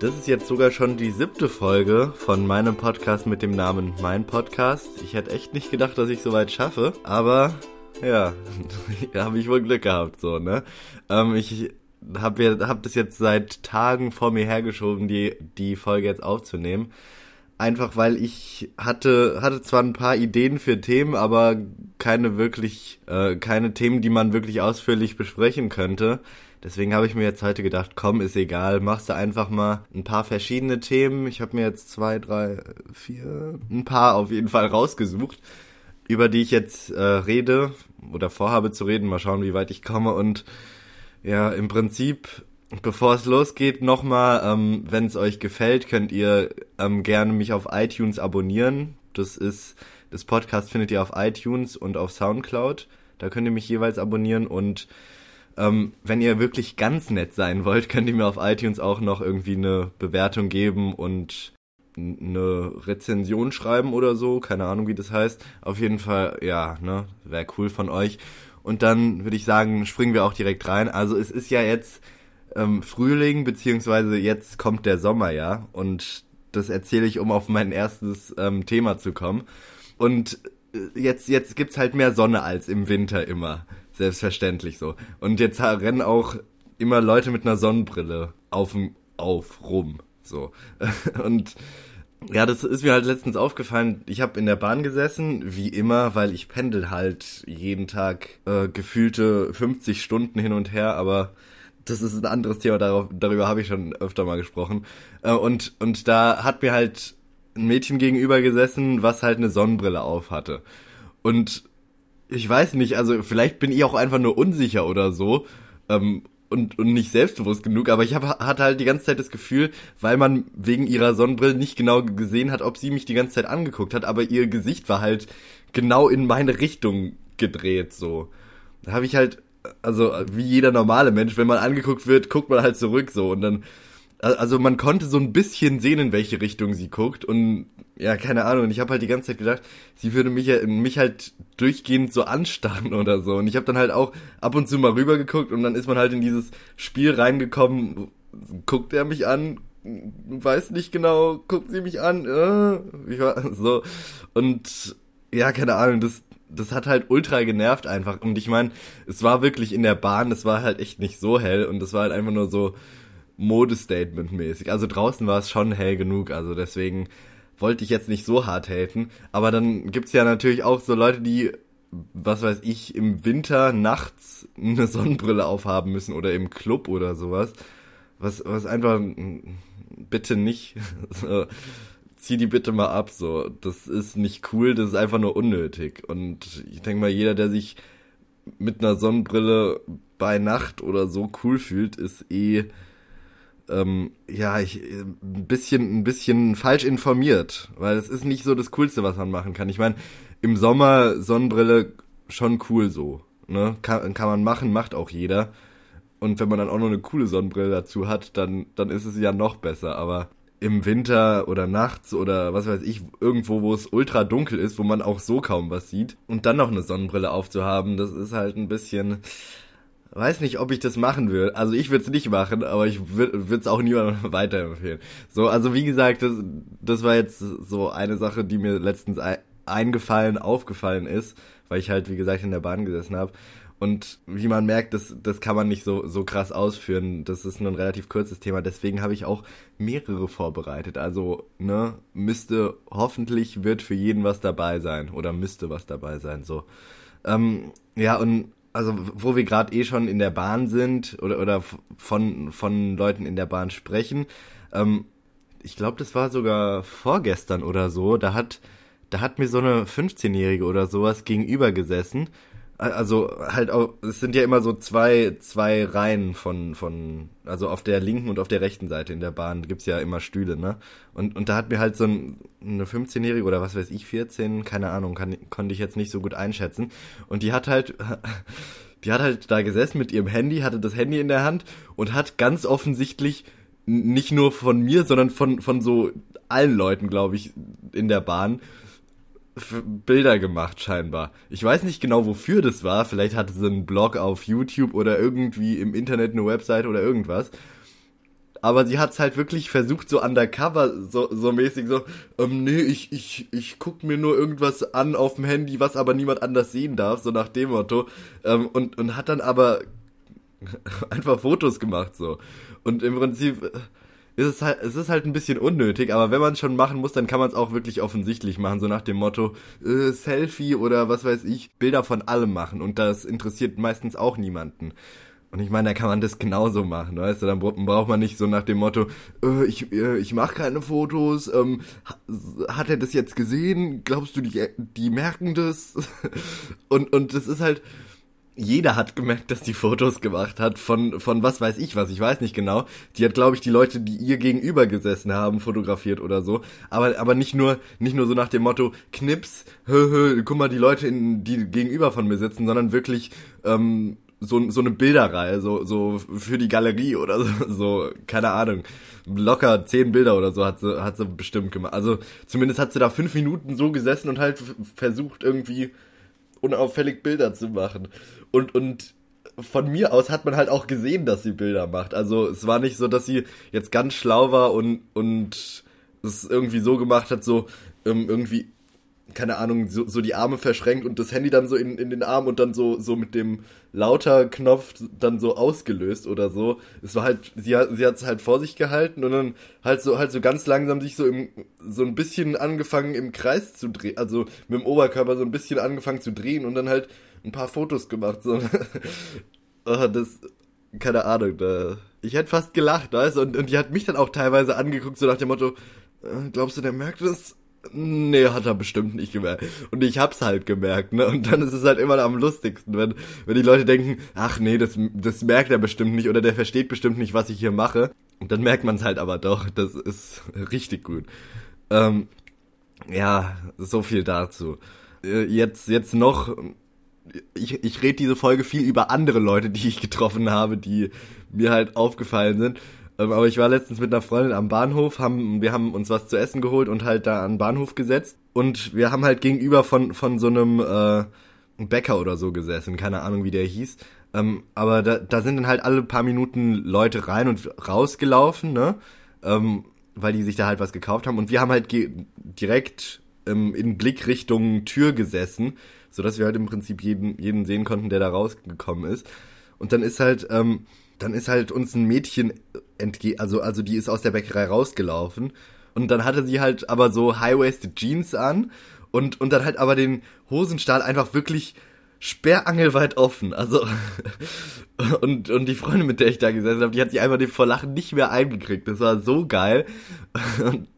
Das ist jetzt sogar schon die siebte Folge von meinem Podcast mit dem Namen Mein Podcast. Ich hätte echt nicht gedacht, dass ich so weit schaffe, aber ja, habe ich wohl Glück gehabt, so, ne? Ähm, ich habe hab das jetzt seit Tagen vor mir hergeschoben, die, die Folge jetzt aufzunehmen. Einfach weil ich hatte, hatte zwar ein paar Ideen für Themen, aber keine wirklich, äh, keine Themen, die man wirklich ausführlich besprechen könnte. Deswegen habe ich mir jetzt heute gedacht, komm, ist egal, machst du einfach mal ein paar verschiedene Themen. Ich habe mir jetzt zwei, drei, vier, ein paar auf jeden Fall rausgesucht, über die ich jetzt äh, rede oder vorhabe zu reden. Mal schauen, wie weit ich komme. Und ja, im Prinzip, bevor es losgeht, nochmal, ähm, wenn es euch gefällt, könnt ihr ähm, gerne mich auf iTunes abonnieren. Das ist, das Podcast findet ihr auf iTunes und auf Soundcloud. Da könnt ihr mich jeweils abonnieren und ähm, wenn ihr wirklich ganz nett sein wollt, könnt ihr mir auf iTunes auch noch irgendwie eine Bewertung geben und eine Rezension schreiben oder so. Keine Ahnung, wie das heißt. Auf jeden Fall, ja, ne, wäre cool von euch. Und dann würde ich sagen, springen wir auch direkt rein. Also es ist ja jetzt ähm, Frühling, beziehungsweise jetzt kommt der Sommer, ja. Und das erzähle ich, um auf mein erstes ähm, Thema zu kommen. Und äh, jetzt, jetzt gibt's halt mehr Sonne als im Winter immer. Selbstverständlich so. Und jetzt rennen auch immer Leute mit einer Sonnenbrille auf, auf rum. So. Und ja, das ist mir halt letztens aufgefallen. Ich habe in der Bahn gesessen, wie immer, weil ich pendel halt jeden Tag äh, gefühlte 50 Stunden hin und her, aber das ist ein anderes Thema, darauf, darüber habe ich schon öfter mal gesprochen. Äh, und, und da hat mir halt ein Mädchen gegenüber gesessen, was halt eine Sonnenbrille auf hatte. Und ich weiß nicht, also vielleicht bin ich auch einfach nur unsicher oder so ähm, und, und nicht selbstbewusst genug, aber ich hab, hatte halt die ganze Zeit das Gefühl, weil man wegen ihrer Sonnenbrille nicht genau gesehen hat, ob sie mich die ganze Zeit angeguckt hat, aber ihr Gesicht war halt genau in meine Richtung gedreht, so. Da habe ich halt, also wie jeder normale Mensch, wenn man angeguckt wird, guckt man halt zurück so und dann also man konnte so ein bisschen sehen, in welche Richtung sie guckt und ja, keine Ahnung. Und ich habe halt die ganze Zeit gedacht, sie würde mich, mich halt durchgehend so anstarren oder so. Und ich habe dann halt auch ab und zu mal rübergeguckt und dann ist man halt in dieses Spiel reingekommen. Guckt er mich an? Weiß nicht genau. Guckt sie mich an? Äh, ich war so und ja, keine Ahnung. Das das hat halt ultra genervt einfach. Und ich meine, es war wirklich in der Bahn. Es war halt echt nicht so hell und es war halt einfach nur so Modestatement mäßig. Also draußen war es schon hell genug. Also deswegen wollte ich jetzt nicht so hart haten. Aber dann gibt's ja natürlich auch so Leute, die, was weiß ich, im Winter nachts eine Sonnenbrille aufhaben müssen oder im Club oder sowas. Was, was einfach, bitte nicht, so, zieh die bitte mal ab, so. Das ist nicht cool, das ist einfach nur unnötig. Und ich denke mal, jeder, der sich mit einer Sonnenbrille bei Nacht oder so cool fühlt, ist eh ähm, ja, ich, ein bisschen, ein bisschen falsch informiert, weil es ist nicht so das Coolste, was man machen kann. Ich meine, im Sommer Sonnenbrille schon cool so, ne? Kann, kann man machen, macht auch jeder. Und wenn man dann auch noch eine coole Sonnenbrille dazu hat, dann, dann ist es ja noch besser. Aber im Winter oder nachts oder was weiß ich, irgendwo, wo es ultra dunkel ist, wo man auch so kaum was sieht und dann noch eine Sonnenbrille aufzuhaben, das ist halt ein bisschen, weiß nicht, ob ich das machen würde. Also ich würde es nicht machen, aber ich würde es auch niemandem weiterempfehlen. So, also wie gesagt, das, das war jetzt so eine Sache, die mir letztens eingefallen, aufgefallen ist, weil ich halt, wie gesagt, in der Bahn gesessen habe. Und wie man merkt, das, das kann man nicht so, so krass ausführen. Das ist nur ein relativ kurzes Thema. Deswegen habe ich auch mehrere vorbereitet. Also, ne, müsste, hoffentlich wird für jeden was dabei sein. Oder müsste was dabei sein, so. Ähm, ja, und also wo wir gerade eh schon in der Bahn sind oder, oder von, von Leuten in der Bahn sprechen, ähm, ich glaube, das war sogar vorgestern oder so, da hat, da hat mir so eine 15-Jährige oder sowas gegenüber gesessen also halt auch, es sind ja immer so zwei, zwei Reihen von, von, also auf der linken und auf der rechten Seite in der Bahn gibt's ja immer Stühle, ne? Und, und da hat mir halt so ein, eine 15-Jährige oder was weiß ich, 14, keine Ahnung, kann, konnte ich jetzt nicht so gut einschätzen. Und die hat halt, die hat halt da gesessen mit ihrem Handy, hatte das Handy in der Hand und hat ganz offensichtlich nicht nur von mir, sondern von, von so allen Leuten, glaube ich, in der Bahn Bilder gemacht scheinbar. Ich weiß nicht genau, wofür das war. Vielleicht hatte sie einen Blog auf YouTube oder irgendwie im Internet eine Website oder irgendwas. aber sie hat's halt wirklich versucht, so undercover, so, so mäßig, so, ähm, nee, ich, ich, ich guck mir nur irgendwas an auf dem Handy, was aber niemand anders sehen darf, so nach dem Motto, ähm, und, und hat dann aber einfach Fotos gemacht, so. Und im Prinzip ist es halt, es ist halt ein bisschen unnötig, aber wenn man es schon machen muss, dann kann man es auch wirklich offensichtlich machen, so nach dem Motto, äh, Selfie oder was weiß ich, Bilder von allem machen und das interessiert meistens auch niemanden. Und ich meine, da kann man das genauso machen, weißt du? Dann braucht man nicht so nach dem Motto, äh, ich, äh, ich mache keine Fotos, ähm, hat er das jetzt gesehen? Glaubst du, die, die merken das? und, und das ist halt, jeder hat gemerkt, dass die Fotos gemacht hat von, von was weiß ich was, ich weiß nicht genau. Die hat, glaube ich, die Leute, die ihr gegenüber gesessen haben, fotografiert oder so. Aber, aber nicht nur, nicht nur so nach dem Motto, Knips, hö, hö, guck mal, die Leute, in, die gegenüber von mir sitzen, sondern wirklich, ähm, so, so eine Bilderreihe, so, so für die Galerie oder so, so, keine Ahnung. Locker zehn Bilder oder so hat sie, hat sie bestimmt gemacht. Also zumindest hat sie da fünf Minuten so gesessen und halt versucht irgendwie unauffällig Bilder zu machen. Und, und von mir aus hat man halt auch gesehen, dass sie Bilder macht. Also es war nicht so, dass sie jetzt ganz schlau war und, und es irgendwie so gemacht hat, so ähm, irgendwie keine Ahnung, so, so die Arme verschränkt und das Handy dann so in, in den Arm und dann so, so mit dem Lauter-Knopf dann so ausgelöst oder so. Es war halt, sie hat sie hat's halt vor sich gehalten und dann halt so, halt so ganz langsam sich so im, so ein bisschen angefangen im Kreis zu drehen, also mit dem Oberkörper so ein bisschen angefangen zu drehen und dann halt ein paar Fotos gemacht, so. oh, das, keine Ahnung, da, ich hätte fast gelacht, weißt du, und, und die hat mich dann auch teilweise angeguckt, so nach dem Motto, äh, glaubst du, der merkt das? Nee, hat er bestimmt nicht gemerkt. Und ich hab's halt gemerkt, ne? Und dann ist es halt immer am lustigsten, wenn, wenn die Leute denken, ach nee, das, das merkt er bestimmt nicht oder der versteht bestimmt nicht, was ich hier mache. Und dann merkt man es halt aber doch. Das ist richtig gut. Ähm, ja, so viel dazu. Äh, jetzt, jetzt noch, ich, ich rede diese Folge viel über andere Leute, die ich getroffen habe, die mir halt aufgefallen sind. Ähm, aber ich war letztens mit einer Freundin am Bahnhof, haben, wir haben uns was zu essen geholt und halt da an den Bahnhof gesetzt. Und wir haben halt gegenüber von, von so einem äh, Bäcker oder so gesessen, keine Ahnung wie der hieß. Ähm, aber da, da sind dann halt alle paar Minuten Leute rein und rausgelaufen, ne? Ähm, weil die sich da halt was gekauft haben. Und wir haben halt direkt ähm, in Blickrichtung Tür gesessen, sodass wir halt im Prinzip jeden, jeden sehen konnten, der da rausgekommen ist. Und dann ist halt, ähm, dann ist halt uns ein Mädchen entge also also die ist aus der Bäckerei rausgelaufen und dann hatte sie halt aber so high-waisted Jeans an und und dann halt aber den Hosenstahl einfach wirklich sperrangelweit offen. Also und und die Freundin, mit der ich da gesessen habe, die hat sich einfach vor Lachen nicht mehr eingekriegt. Das war so geil. Und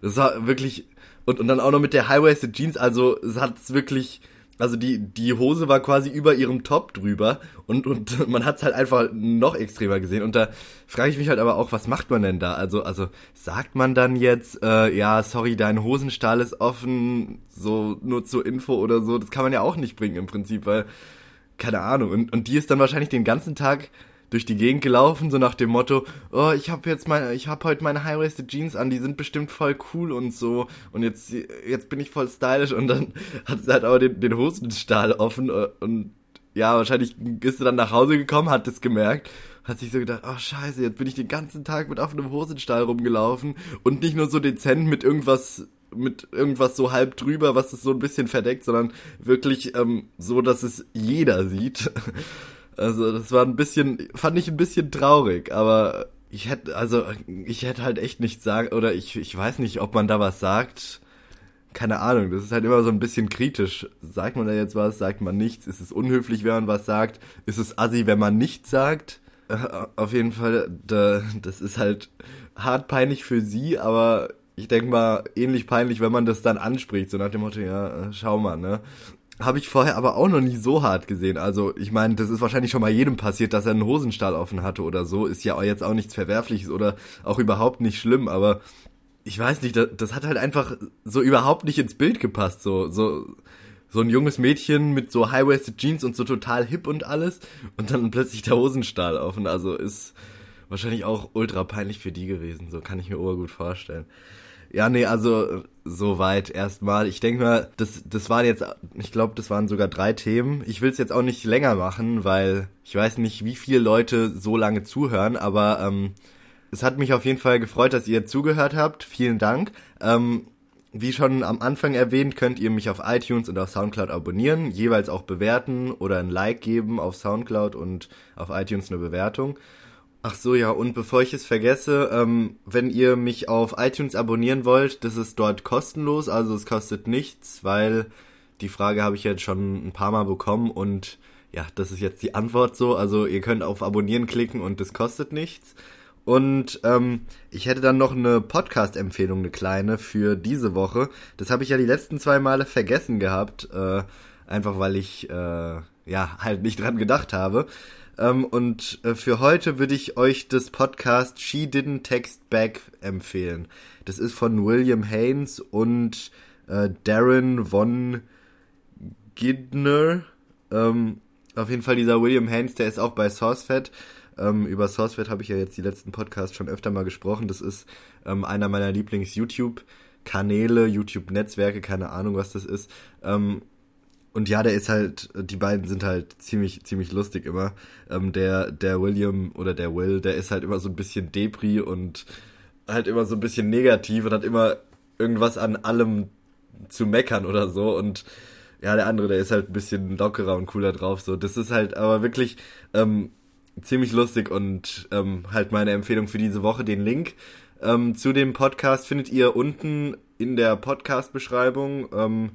das war wirklich und und dann auch noch mit der high-waisted Jeans, also es hat's wirklich also die, die Hose war quasi über ihrem Top drüber und, und man hat es halt einfach noch extremer gesehen. Und da frage ich mich halt aber auch, was macht man denn da? Also, also sagt man dann jetzt, äh, ja, sorry, dein Hosenstahl ist offen, so nur zur Info oder so. Das kann man ja auch nicht bringen im Prinzip, weil, keine Ahnung. Und, und die ist dann wahrscheinlich den ganzen Tag durch die Gegend gelaufen, so nach dem Motto, oh, ich habe jetzt meine, ich habe heute meine High-Waisted Jeans an, die sind bestimmt voll cool und so und jetzt jetzt bin ich voll stylisch und dann hat sie halt aber den, den Hosenstahl offen äh, und ja, wahrscheinlich ist sie dann nach Hause gekommen, hat es gemerkt, hat sich so gedacht, oh scheiße, jetzt bin ich den ganzen Tag mit offenem Hosenstahl rumgelaufen und nicht nur so dezent mit irgendwas mit irgendwas so halb drüber, was es so ein bisschen verdeckt, sondern wirklich ähm, so, dass es jeder sieht. Also das war ein bisschen, fand ich ein bisschen traurig, aber ich hätte, also ich hätte halt echt nichts sagen, oder ich, ich weiß nicht, ob man da was sagt. Keine Ahnung, das ist halt immer so ein bisschen kritisch. Sagt man da jetzt was, sagt man nichts? Ist es unhöflich, wenn man was sagt? Ist es assi, wenn man nichts sagt? Äh, auf jeden Fall, da, das ist halt hart peinlich für sie, aber ich denke mal ähnlich peinlich, wenn man das dann anspricht, so nach dem Motto, ja, schau mal, ne? Habe ich vorher aber auch noch nie so hart gesehen. Also, ich meine, das ist wahrscheinlich schon mal jedem passiert, dass er einen Hosenstall offen hatte oder so. Ist ja jetzt auch nichts Verwerfliches oder auch überhaupt nicht schlimm, aber ich weiß nicht, das, das hat halt einfach so überhaupt nicht ins Bild gepasst. So, so, so ein junges Mädchen mit so high-waisted Jeans und so total hip und alles und dann plötzlich der Hosenstall offen. Also ist wahrscheinlich auch ultra peinlich für die gewesen. So kann ich mir obergut vorstellen. Ja, nee, also soweit erstmal. Ich denke mal, das, das waren jetzt, ich glaube, das waren sogar drei Themen. Ich will es jetzt auch nicht länger machen, weil ich weiß nicht, wie viele Leute so lange zuhören, aber ähm, es hat mich auf jeden Fall gefreut, dass ihr zugehört habt. Vielen Dank. Ähm, wie schon am Anfang erwähnt, könnt ihr mich auf iTunes und auf Soundcloud abonnieren, jeweils auch bewerten oder ein Like geben auf Soundcloud und auf iTunes eine Bewertung. Ach so, ja, und bevor ich es vergesse, ähm, wenn ihr mich auf iTunes abonnieren wollt, das ist dort kostenlos, also es kostet nichts, weil die Frage habe ich jetzt schon ein paar Mal bekommen und ja, das ist jetzt die Antwort so. Also ihr könnt auf Abonnieren klicken und das kostet nichts. Und ähm, ich hätte dann noch eine Podcast-Empfehlung, eine kleine, für diese Woche. Das habe ich ja die letzten zwei Male vergessen gehabt, äh, einfach weil ich äh, ja halt nicht dran gedacht habe. Ähm, und äh, für heute würde ich euch das Podcast She Didn't Text Back empfehlen. Das ist von William Haynes und äh, Darren von Gidner. Ähm, auf jeden Fall dieser William Haynes, der ist auch bei SourceFed. Ähm, über SourceFed habe ich ja jetzt die letzten Podcasts schon öfter mal gesprochen. Das ist ähm, einer meiner Lieblings-YouTube-Kanäle, YouTube-Netzwerke, keine Ahnung, was das ist. Ähm, und ja, der ist halt, die beiden sind halt ziemlich, ziemlich lustig immer. Ähm, der, der William oder der Will, der ist halt immer so ein bisschen Depri und halt immer so ein bisschen negativ und hat immer irgendwas an allem zu meckern oder so und ja, der andere, der ist halt ein bisschen lockerer und cooler drauf. So, das ist halt aber wirklich ähm, ziemlich lustig und ähm, halt meine Empfehlung für diese Woche. Den Link ähm, zu dem Podcast findet ihr unten in der Podcast-Beschreibung. Ähm,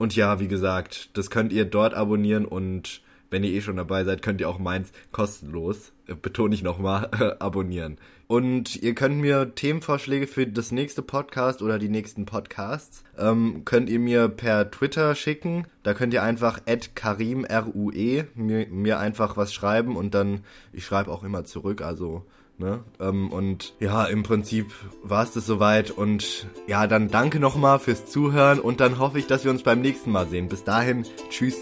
und ja, wie gesagt, das könnt ihr dort abonnieren und wenn ihr eh schon dabei seid, könnt ihr auch meins kostenlos, äh, betone ich nochmal, abonnieren. Und ihr könnt mir Themenvorschläge für das nächste Podcast oder die nächsten Podcasts, ähm, könnt ihr mir per Twitter schicken. Da könnt ihr einfach Karim, R-U-E, mir, mir einfach was schreiben und dann, ich schreibe auch immer zurück, also Ne? Ähm, und ja, im Prinzip war es das soweit. Und ja, dann danke nochmal fürs Zuhören und dann hoffe ich, dass wir uns beim nächsten Mal sehen. Bis dahin, tschüss.